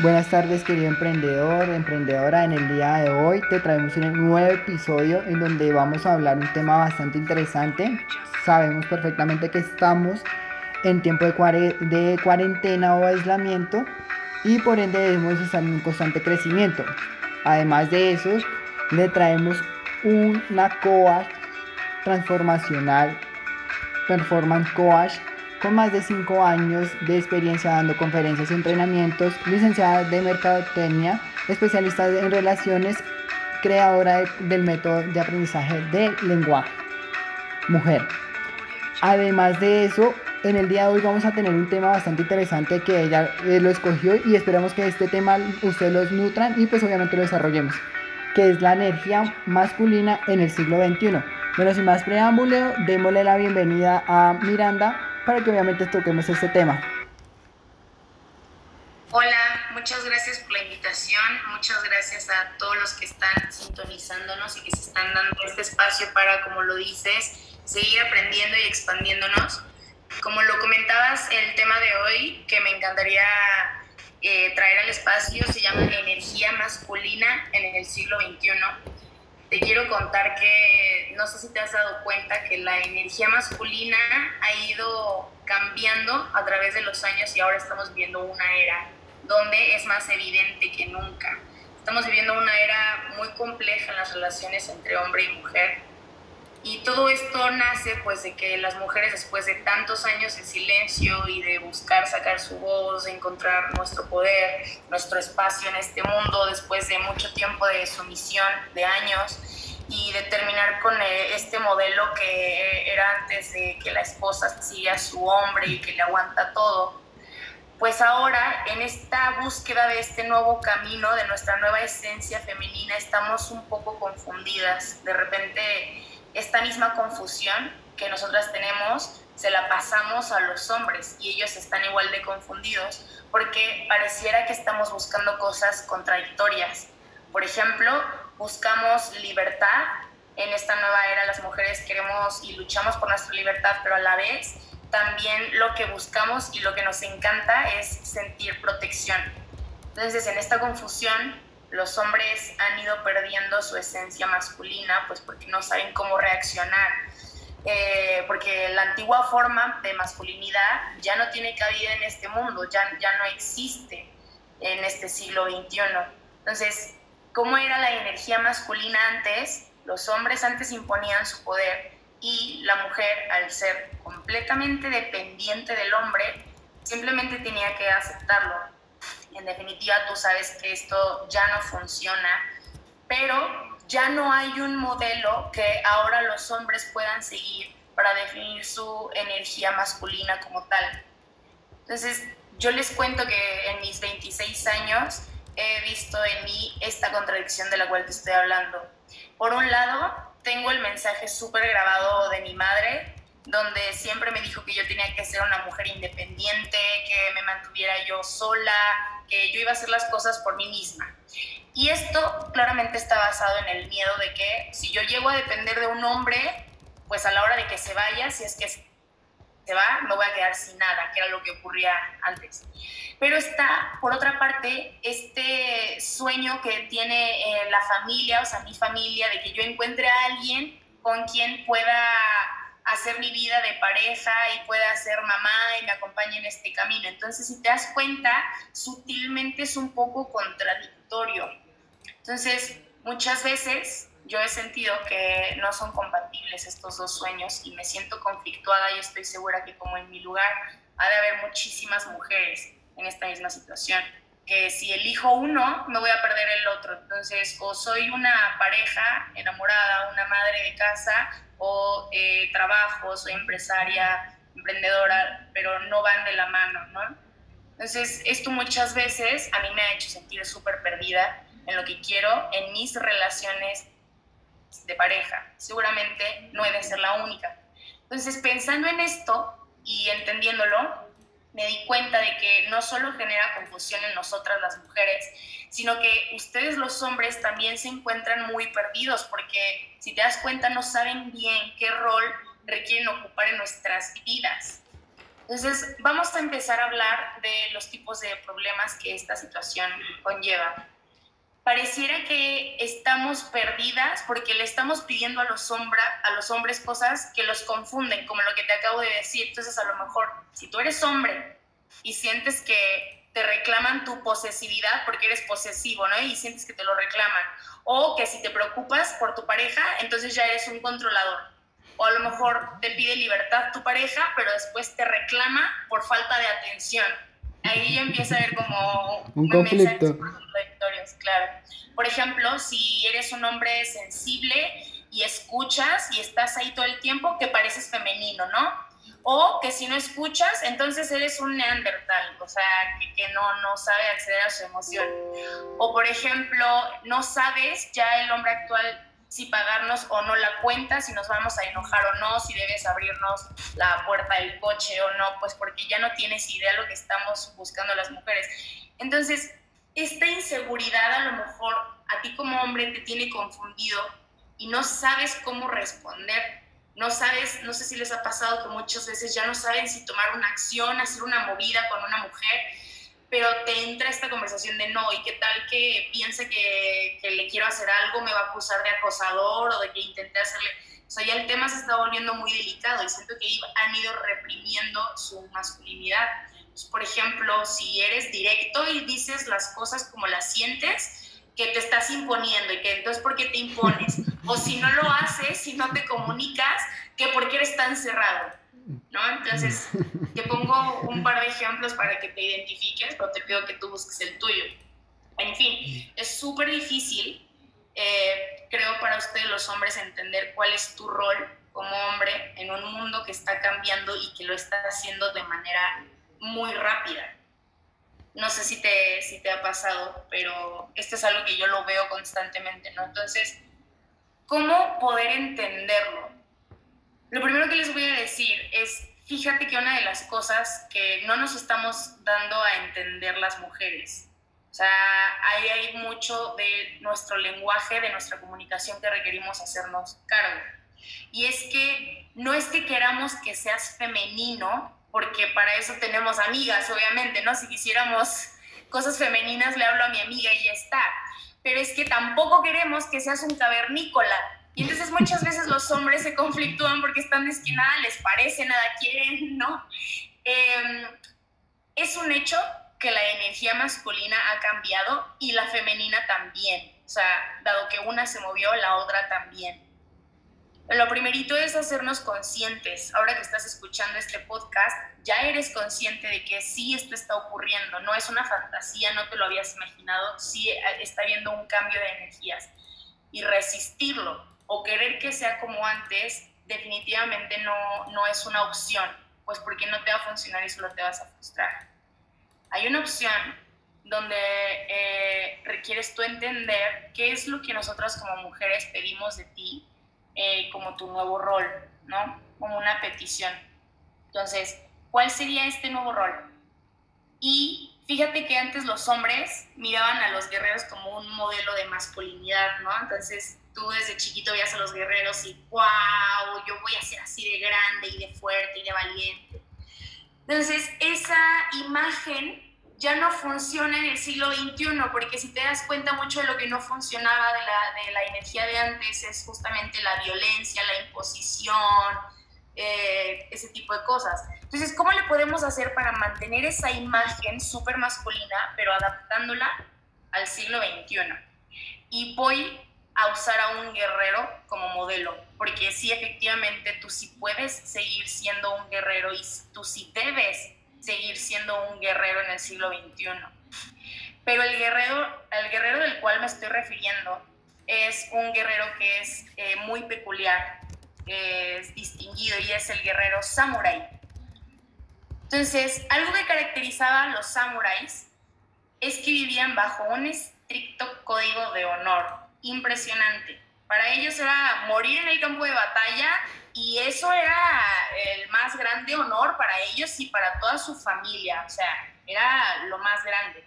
Buenas tardes querido emprendedor, emprendedora. En el día de hoy te traemos un nuevo episodio en donde vamos a hablar un tema bastante interesante. Sabemos perfectamente que estamos en tiempo de, de cuarentena o aislamiento y por ende debemos estar en un constante crecimiento. Además de eso, le traemos una coach transformacional, performance coach con más de 5 años de experiencia dando conferencias y entrenamientos, licenciada de Mercadotecnia, especialista en relaciones, creadora del método de aprendizaje de lenguaje. Mujer. Además de eso, en el día de hoy vamos a tener un tema bastante interesante que ella eh, lo escogió y esperamos que este tema ustedes los nutran y pues obviamente lo desarrollemos, que es la energía masculina en el siglo XXI. Bueno, sin más preámbulo, démosle la bienvenida a Miranda para que obviamente toquemos este tema. Hola, muchas gracias por la invitación, muchas gracias a todos los que están sintonizándonos y que se están dando este espacio para, como lo dices, seguir aprendiendo y expandiéndonos. Como lo comentabas, el tema de hoy que me encantaría eh, traer al espacio se llama energía masculina en el siglo XXI te quiero contar que no sé si te has dado cuenta que la energía masculina ha ido cambiando a través de los años y ahora estamos viviendo una era donde es más evidente que nunca. Estamos viviendo una era muy compleja en las relaciones entre hombre y mujer y todo esto nace pues de que las mujeres después de tantos años de silencio y de buscar sacar su voz, encontrar nuestro poder, nuestro espacio en este mundo, después de mucho tiempo de sumisión, de años, y de terminar con eh, este modelo que era antes de que la esposa siga a su hombre y que le aguanta todo, pues ahora en esta búsqueda de este nuevo camino, de nuestra nueva esencia femenina, estamos un poco confundidas. De repente esta misma confusión que nosotras tenemos se la pasamos a los hombres y ellos están igual de confundidos porque pareciera que estamos buscando cosas contradictorias. Por ejemplo, buscamos libertad. En esta nueva era las mujeres queremos y luchamos por nuestra libertad, pero a la vez también lo que buscamos y lo que nos encanta es sentir protección. Entonces, en esta confusión los hombres han ido perdiendo su esencia masculina, pues porque no saben cómo reaccionar. Eh, porque la antigua forma de masculinidad ya no tiene cabida en este mundo, ya, ya no existe en este siglo XXI. Entonces, ¿cómo era la energía masculina antes? Los hombres antes imponían su poder y la mujer, al ser completamente dependiente del hombre, simplemente tenía que aceptarlo en definitiva tú sabes que esto ya no funciona, pero ya no hay un modelo que ahora los hombres puedan seguir para definir su energía masculina como tal. Entonces, yo les cuento que en mis 26 años he visto en mí esta contradicción de la cual te estoy hablando. Por un lado, tengo el mensaje súper grabado de mi madre, donde siempre me dijo que yo tenía que ser una mujer independiente, que me mantuviera yo sola, que yo iba a hacer las cosas por mí misma. Y esto claramente está basado en el miedo de que si yo llego a depender de un hombre, pues a la hora de que se vaya, si es que se va, me voy a quedar sin nada, que era lo que ocurría antes. Pero está, por otra parte, este sueño que tiene eh, la familia, o sea, mi familia, de que yo encuentre a alguien con quien pueda hacer mi vida de pareja y pueda ser mamá y me acompañe en este camino. Entonces, si te das cuenta, sutilmente es un poco contradictorio. Entonces, muchas veces yo he sentido que no son compatibles estos dos sueños y me siento conflictuada y estoy segura que como en mi lugar ha de haber muchísimas mujeres en esta misma situación que si elijo uno, me voy a perder el otro. Entonces, o soy una pareja enamorada, una madre de casa, o eh, trabajo, soy empresaria, emprendedora, pero no van de la mano, ¿no? Entonces, esto muchas veces a mí me ha hecho sentir súper perdida en lo que quiero en mis relaciones de pareja. Seguramente no he de ser la única. Entonces, pensando en esto y entendiéndolo, me di cuenta de que no solo genera confusión en nosotras las mujeres, sino que ustedes los hombres también se encuentran muy perdidos porque si te das cuenta no saben bien qué rol requieren ocupar en nuestras vidas. Entonces vamos a empezar a hablar de los tipos de problemas que esta situación conlleva. Pareciera que estamos perdidas porque le estamos pidiendo a los, a los hombres cosas que los confunden, como lo que te acabo de decir. Entonces, a lo mejor, si tú eres hombre y sientes que te reclaman tu posesividad porque eres posesivo, ¿no? Y sientes que te lo reclaman. O que si te preocupas por tu pareja, entonces ya eres un controlador o a lo mejor te pide libertad tu pareja, pero después te reclama por falta de atención. Ahí ya empieza a haber como un conflicto. Claro. Por ejemplo, si eres un hombre sensible y escuchas y estás ahí todo el tiempo, que pareces femenino, ¿no? O que si no escuchas, entonces eres un neandertal, o sea, que, que, no, no sabe acceder a su emoción. O por ejemplo, no sabes, ya el hombre actual si pagarnos o no la cuenta, si nos vamos a enojar o no, si debes abrirnos la puerta del coche o no, pues porque ya no tienes idea lo que estamos buscando las mujeres. Entonces, esta inseguridad a lo mejor a ti como hombre te tiene confundido y no sabes cómo responder. No sabes, no sé si les ha pasado que muchas veces ya no saben si tomar una acción, hacer una movida con una mujer pero te entra esta conversación de no, y qué tal que piense que, que, le quiero hacer algo, me va a acusar de acosador o de que intenté hacerle... O sea, ya el tema se está volviendo muy delicado y siento que han ido reprimiendo su masculinidad. Pues, por ejemplo, si eres directo y dices las cosas como las sientes, que te estás imponiendo y que entonces ¿por qué te impones? O si no lo haces, si no te comunicas, que por qué eres tan cerrado. ¿no? Entonces, te pongo un par de ejemplos para que te identifiques, pero te pido que tú busques el tuyo. En fin, es súper difícil, eh, creo, para ustedes los hombres entender cuál es tu rol como hombre en un mundo que está cambiando y que lo está haciendo de manera muy rápida. No sé si te, si te ha pasado, pero esto es algo que yo lo veo constantemente, ¿no? Entonces, ¿cómo poder entenderlo? Lo primero que les voy a decir es, fíjate que una de las cosas que no nos estamos dando a entender las mujeres, o sea, ahí hay mucho de nuestro lenguaje, de nuestra comunicación que requerimos hacernos cargo. Y es que no es que queramos que seas femenino, porque para eso tenemos amigas, obviamente, ¿no? Si quisiéramos cosas femeninas, le hablo a mi amiga y ya está. Pero es que tampoco queremos que seas un cavernícola, y entonces muchas veces los hombres se conflictúan porque están de que nada les parece, nada quieren, ¿no? Em, es un hecho que la energía masculina ha cambiado y la femenina también. O sea, dado que una se movió, la otra también. Lo primerito es hacernos conscientes. Ahora que estás escuchando este podcast, ya eres consciente de que sí esto está ocurriendo. No es una fantasía, no te lo habías imaginado. Sí está habiendo un cambio de energías. Y resistirlo o querer que sea como antes, definitivamente no, no es una opción, pues porque no te va a funcionar y solo te vas a frustrar. Hay una opción donde eh, requieres tú entender qué es lo que nosotras como mujeres pedimos de ti eh, como tu nuevo rol, ¿no? Como una petición. Entonces, ¿cuál sería este nuevo rol? Y fíjate que antes los hombres miraban a los guerreros como un modelo de masculinidad, ¿no? Entonces, tú desde chiquito veías a los guerreros y wow, yo voy a ser así de grande y de fuerte y de valiente. Entonces, esa imagen ya no funciona en el siglo XXI, porque si te das cuenta, mucho de lo que no funcionaba de la, de la energía de antes es justamente la violencia, la imposición, eh, ese tipo de cosas. Entonces, ¿cómo le podemos hacer para mantener esa imagen súper masculina, pero adaptándola al siglo XXI? Y voy a usar a un guerrero como modelo, porque sí, efectivamente, tú sí puedes seguir siendo un guerrero y tú sí debes seguir siendo un guerrero en el siglo XXI. Pero el guerrero, el guerrero del cual me estoy refiriendo es un guerrero que es eh, muy peculiar, es distinguido y es el guerrero samurái. Entonces, algo que caracterizaba a los samuráis es que vivían bajo un estricto código de honor impresionante. Para ellos era morir en el campo de batalla y eso era el más grande honor para ellos y para toda su familia, o sea, era lo más grande.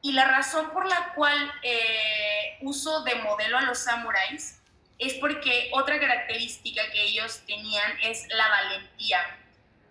Y la razón por la cual eh, uso de modelo a los samuráis es porque otra característica que ellos tenían es la valentía.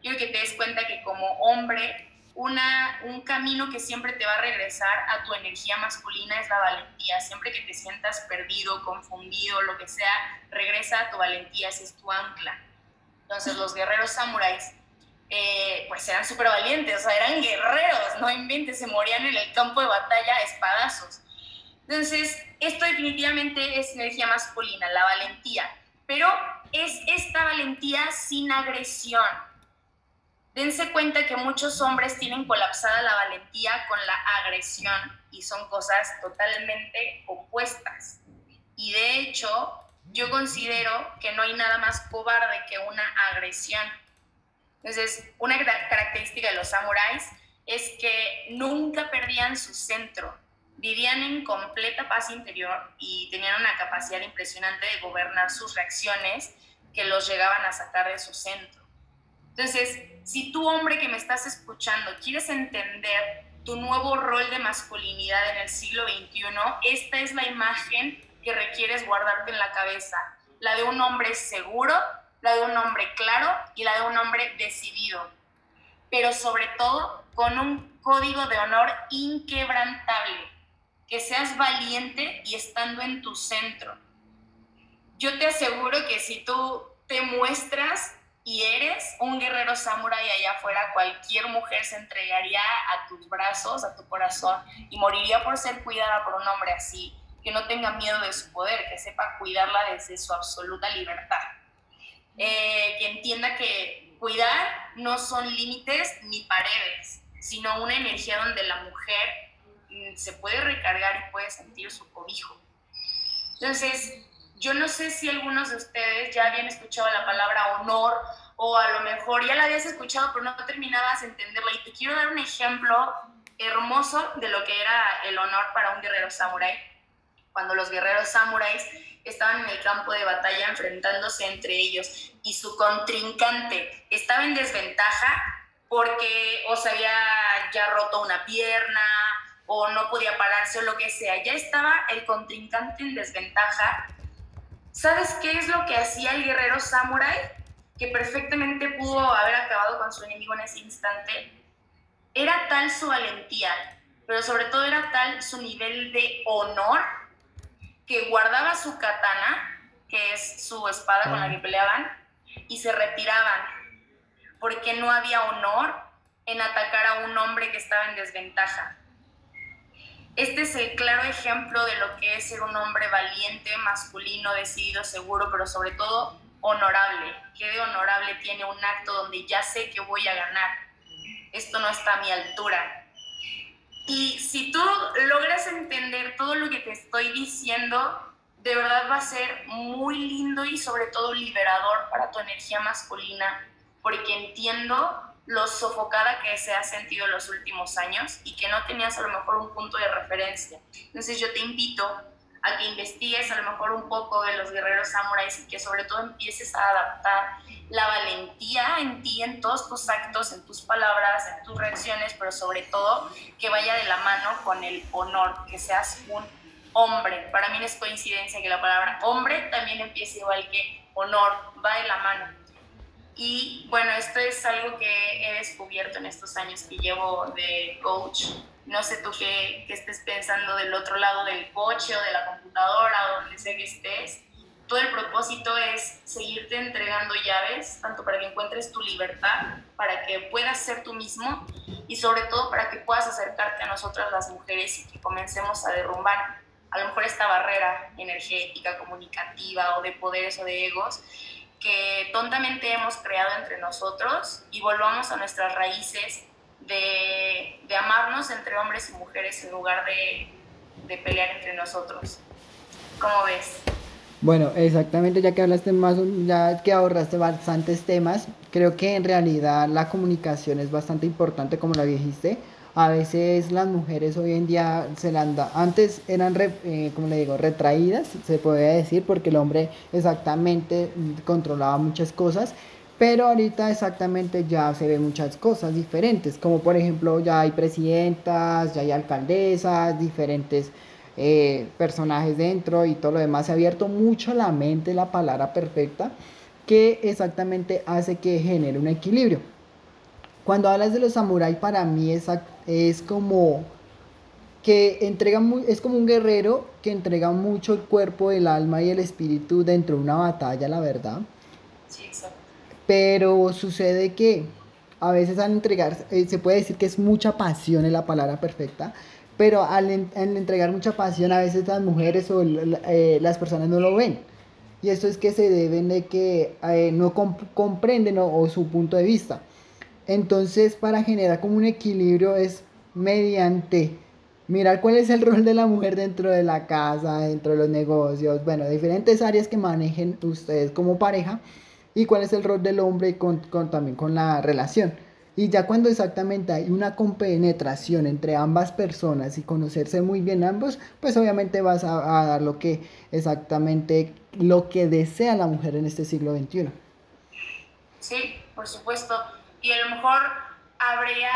Quiero que te des cuenta que como hombre una, un camino que siempre te va a regresar a tu energía masculina es la valentía. Siempre que te sientas perdido, confundido, lo que sea, regresa a tu valentía, ese es tu ancla. Entonces los guerreros samuráis eh, pues eran súper valientes, o sea, eran guerreros, no inventes, se morían en el campo de batalla a espadazos. Entonces, esto definitivamente es energía masculina, la valentía, pero es esta valentía sin agresión. Dense cuenta que muchos hombres tienen colapsada la valentía con la agresión y son cosas totalmente opuestas. Y de hecho, yo considero que no hay nada más cobarde que una agresión. Entonces, una característica de los samuráis es que nunca perdían su centro, vivían en completa paz interior y tenían una capacidad impresionante de gobernar sus reacciones que los llegaban a sacar de su centro. Entonces, si tú hombre que me estás escuchando quieres entender tu nuevo rol de masculinidad en el siglo XXI, esta es la imagen que requieres guardarte en la cabeza, la de un hombre seguro, la de un hombre claro y la de un hombre decidido, pero sobre todo con un código de honor inquebrantable, que seas valiente y estando en tu centro. Yo te aseguro que si tú te muestras y eres un guerrero samurái allá afuera, cualquier mujer se entregaría a tus brazos, a tu corazón y moriría por ser cuidada por un hombre así, que no tenga miedo de su poder, que sepa cuidarla desde su absoluta libertad. Eh, que entienda que cuidar no son límites ni paredes, sino una energía donde la mujer mm, se puede recargar y puede sentir su cobijo. Entonces, yo no sé si algunos de ustedes ya habían escuchado la palabra honor o a lo mejor ya la habías escuchado pero no terminabas de entenderla y te quiero dar un ejemplo hermoso de lo que era el honor para un guerrero samurái. Cuando los guerreros samuráis estaban en el campo de batalla enfrentándose entre ellos y su contrincante estaba en desventaja porque o se había ya roto una pierna o no podía pararse o lo que sea, ya estaba el contrincante en desventaja. ¿Sabes qué es lo que hacía el guerrero samurai? Que perfectamente pudo haber acabado con su enemigo en ese instante. Era tal su valentía, pero sobre todo era tal su nivel de honor que guardaba su katana, que es su espada con la que peleaban, y se retiraban, porque no había honor en atacar a un hombre que estaba en desventaja. Este es el claro ejemplo de lo que es ser un hombre valiente, masculino, decidido, seguro, pero sobre todo honorable. ¿Qué de honorable tiene un acto donde ya sé que voy a ganar? Esto no está a mi altura. Y si tú logras entender todo lo que te estoy diciendo, de verdad va a ser muy lindo y sobre todo liberador para tu energía masculina, porque entiendo lo sofocada que se ha sentido en los últimos años y que no tenías a lo mejor un punto de referencia. Entonces yo te invito a que investigues a lo mejor un poco de los guerreros samuráis y que sobre todo empieces a adaptar la valentía en ti, en todos tus actos, en tus palabras, en tus reacciones, pero sobre todo que vaya de la mano con el honor, que seas un hombre. Para mí no es coincidencia que la palabra hombre también empiece igual que honor, va de la mano. Y bueno, esto es algo que he descubierto en estos años que llevo de coach. No sé tú qué, qué estés pensando del otro lado del coche o de la computadora donde sea que estés todo el propósito es seguirte entregando llaves, tanto para que encuentres tu libertad, para que puedas ser tú mismo y sobre todo para que puedas acercarte a nosotras las mujeres y que comencemos a derrumbar a lo mejor esta barrera energética, comunicativa o de poderes o de egos que tontamente hemos creado entre nosotros y volvamos a nuestras raíces de, de amarnos entre hombres y mujeres en lugar de, de pelear entre nosotros. ¿Cómo ves? Bueno, exactamente, ya que hablaste más, ya que ahorraste bastantes temas, creo que en realidad la comunicación es bastante importante, como la dijiste. A veces las mujeres hoy en día se la antes eran, eh, como le digo, retraídas, se podría decir, porque el hombre exactamente controlaba muchas cosas, pero ahorita exactamente ya se ven muchas cosas diferentes, como por ejemplo ya hay presidentas, ya hay alcaldesas, diferentes eh, personajes dentro y todo lo demás. Se ha abierto mucho la mente la palabra perfecta que exactamente hace que genere un equilibrio. Cuando hablas de los samuráis, para mí es, es como que entrega muy, es como un guerrero que entrega mucho el cuerpo, el alma y el espíritu dentro de una batalla, la verdad. Sí, exacto. Pero sucede que a veces al entregar, eh, se puede decir que es mucha pasión, es la palabra perfecta, pero al, entregar mucha pasión a veces las mujeres o eh, las personas no lo ven. Y esto es que se deben de que eh, no comprenden o, su punto de vista. Entonces, para generar como un equilibrio es mediante mirar cuál es el rol de la mujer dentro de la casa, dentro de los negocios, bueno, diferentes áreas que manejen ustedes como pareja y cuál es el rol del hombre con, también con la relación. Y ya cuando exactamente hay una compenetración entre ambas personas y conocerse muy bien ambos, pues obviamente vas a, dar lo que exactamente lo que desea la mujer en este siglo XXI. Sí, por supuesto. Y a lo mejor habría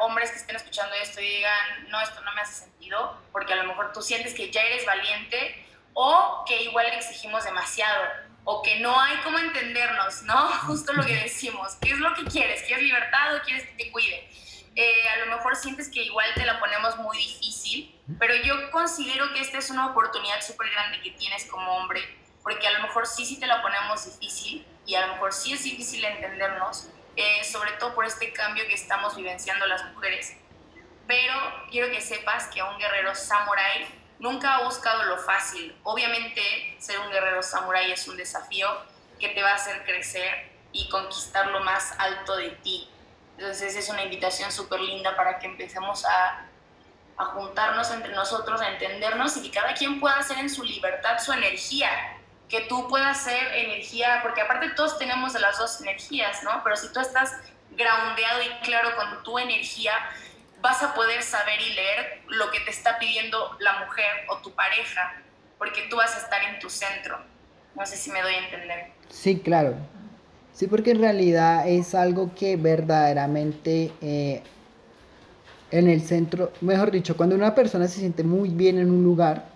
hombres que estén escuchando esto y digan, no, esto no me hace sentido, porque a lo mejor tú sientes que ya eres valiente o que igual exigimos demasiado o que no hay cómo entendernos, ¿no? Justo lo que decimos. ¿Qué es lo que quieres? ¿Quieres libertad o quieres que te cuide? Eh, a lo mejor sientes que igual te la ponemos muy difícil, pero yo considero que esta es una oportunidad súper grande que tienes como hombre, porque a lo mejor sí, sí te la ponemos difícil y a lo mejor sí es difícil entendernos, eh, sobre todo por este cambio que estamos vivenciando las mujeres. Pero quiero que sepas que un guerrero samurai nunca ha buscado lo fácil. Obviamente, ser un guerrero samurái es un desafío que te va a hacer crecer y conquistar lo más alto de ti. Entonces, es una invitación súper linda para que empecemos a, a juntarnos entre nosotros, a entendernos y que cada quien pueda hacer en su libertad su energía. Que tú puedas ser energía, porque aparte todos tenemos las dos energías, ¿no? Pero si tú estás groundeado y claro con tu energía, vas a poder saber y leer lo que te está pidiendo la mujer o tu pareja, porque tú vas a estar en tu centro. No sé si me doy a entender. Sí, claro. Sí, porque en realidad es algo que verdaderamente eh, en el centro, mejor dicho, cuando una persona se siente muy bien en un lugar,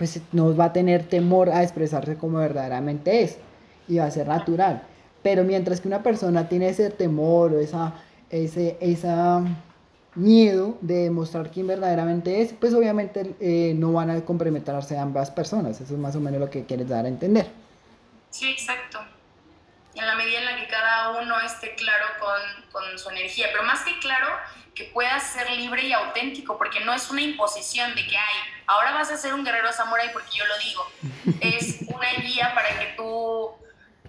pues no va a tener temor a expresarse como verdaderamente es y va a ser natural. Pero mientras que una persona tiene ese temor o esa, ese, esa miedo de demostrar quién verdaderamente es, pues obviamente eh, no van a comprometerse ambas personas. Eso es más o menos lo que quieres dar a entender. Sí, exacto. En la medida en la que cada uno esté claro con, con su energía, pero más que claro, que pueda ser libre y auténtico, porque no es una imposición de que hay, ahora vas a ser un guerrero samurai porque yo lo digo. Es una guía para que tú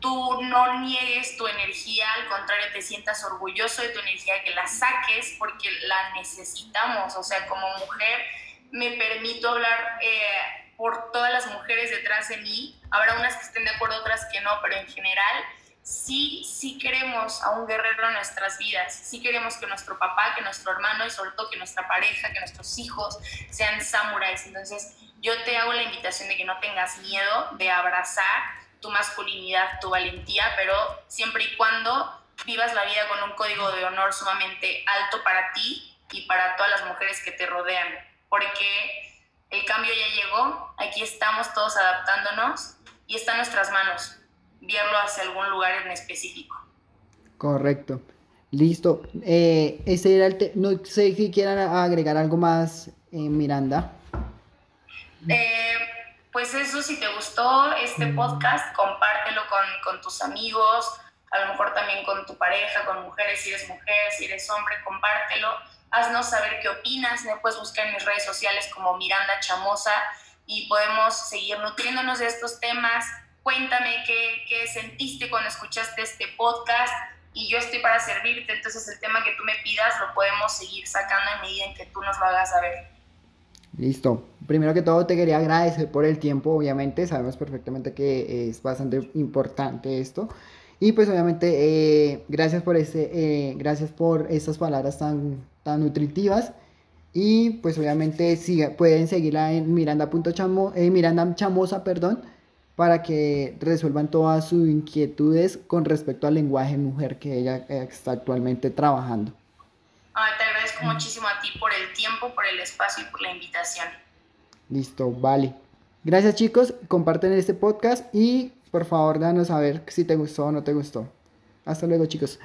tú no niegues tu energía, al contrario, te sientas orgulloso de tu energía, que la saques porque la necesitamos. O sea, como mujer me permito hablar eh, por todas las mujeres detrás de mí. Habrá unas que estén de acuerdo, otras que no, pero en general sí, sí queremos a un guerrero en nuestras vidas. Sí queremos que nuestro papá, que nuestro hermano y sobre todo que nuestra pareja, que nuestros hijos sean samuráis. Entonces yo te hago la invitación de que no tengas miedo de abrazar tu masculinidad, tu valentía, pero siempre y cuando vivas la vida con un código de honor sumamente alto para ti y para todas las mujeres que te rodean, porque el cambio ya llegó, aquí estamos todos adaptándonos y está en nuestras manos guiarlo hacia algún lugar en específico. Correcto. Listo. Eh, ese era el no sé si quieran agregar algo más, eh, Miranda. Eh, pues eso, si te gustó este mm. podcast, compártelo con, con, tus amigos, a lo mejor también con tu pareja, con mujeres, si eres mujer, si eres hombre, compártelo. Haznos saber qué opinas, me puedes buscar en mis redes sociales como Miranda Chamosa y podemos seguir nutriéndonos de estos temas. Cuéntame qué, qué sentiste cuando escuchaste este podcast y yo estoy para servirte, entonces el tema que tú me pidas lo podemos seguir sacando en medida en que tú nos lo hagas saber. Listo. Primero que todo te quería agradecer por el tiempo, obviamente. Sabemos perfectamente que es bastante importante esto. Y pues obviamente eh, gracias por este, eh, gracias por estas palabras tan, tan nutritivas. Y pues obviamente siga, pueden seguirla en miranda.chamo, eh, Miranda Chamosa, perdón, para que resuelvan todas sus inquietudes con respecto al lenguaje mujer que ella está actualmente trabajando te agradezco muchísimo a ti por el tiempo, por el espacio y por la invitación. Listo, vale. Gracias chicos, comparten este podcast y por favor danos a ver si te gustó o no te gustó. Hasta luego chicos.